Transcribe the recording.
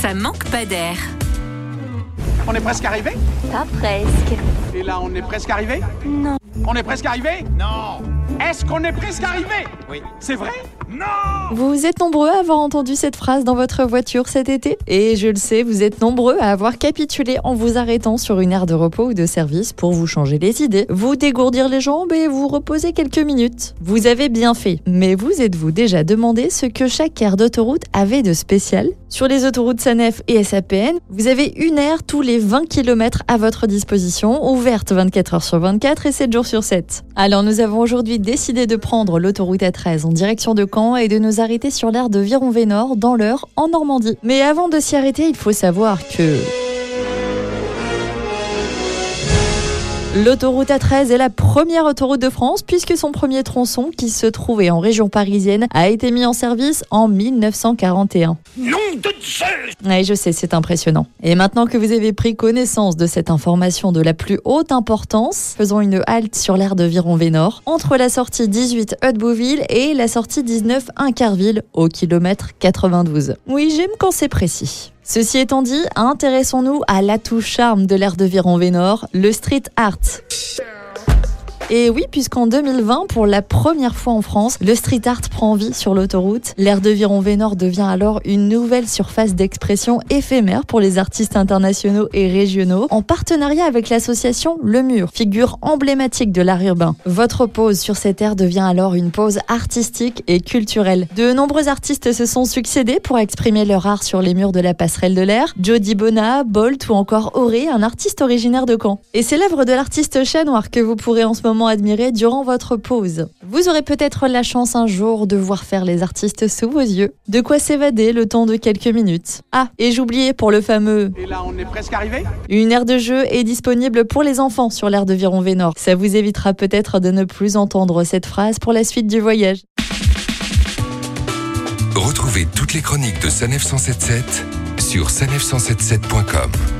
ça manque pas d'air. On est presque arrivé? Pas presque. Et là, on est presque arrivé? Non. On est presque arrivé? Non Est-ce qu'on est presque arrivé? Oui. C'est vrai? Non Vous êtes nombreux à avoir entendu cette phrase dans votre voiture cet été? Et je le sais, vous êtes nombreux à avoir capitulé en vous arrêtant sur une aire de repos ou de service pour vous changer les idées, vous dégourdir les jambes et vous reposer quelques minutes. Vous avez bien fait, mais vous êtes-vous déjà demandé ce que chaque aire d'autoroute avait de spécial? Sur les autoroutes SANEF et SAPN, vous avez une aire tous les 20 km à votre disposition, ouverte 24 heures sur 24 et 7 jours sur 7. Alors nous avons aujourd'hui décidé de prendre l'autoroute A13 en direction de Caen et de nous arrêter sur l'aire de Viron-Vénor dans l'Eure en Normandie. Mais avant de s'y arrêter, il faut savoir que... L'autoroute A13 est la première autoroute de France puisque son premier tronçon, qui se trouvait en région parisienne, a été mis en service en 1941. Nom Zeus Oui, je sais, c'est impressionnant. Et maintenant que vous avez pris connaissance de cette information de la plus haute importance, faisons une halte sur l'aire de Viron-Vénor, entre la sortie 18 Haute-Beauville et la sortie 19 Incarville, au kilomètre 92. Oui, j'aime quand c'est précis. Ceci étant dit, intéressons-nous à l'atout charme de l'aire de Viron-Vénor, le street art. Et oui, puisqu'en 2020, pour la première fois en France, le street art prend vie sur l'autoroute. L'aire de Viron-Vénor devient alors une nouvelle surface d'expression éphémère pour les artistes internationaux et régionaux, en partenariat avec l'association Le Mur, figure emblématique de l'art urbain. Votre pause sur cette aire devient alors une pause artistique et culturelle. De nombreux artistes se sont succédés pour exprimer leur art sur les murs de la passerelle de l'air. Jody Bona, Bolt ou encore Auré, un artiste originaire de Caen. Et c'est l'œuvre de l'artiste Chat Noir que vous pourrez en ce moment admirer durant votre pause. Vous aurez peut-être la chance un jour de voir faire les artistes sous vos yeux. De quoi s'évader le temps de quelques minutes. Ah, et j'oubliais pour le fameux Et là, on est presque arrivé? Une aire de jeu est disponible pour les enfants sur l'aire de Viron-Vénor. Ça vous évitera peut-être de ne plus entendre cette phrase pour la suite du voyage. Retrouvez toutes les chroniques de Sanef 177 sur sanef177.com.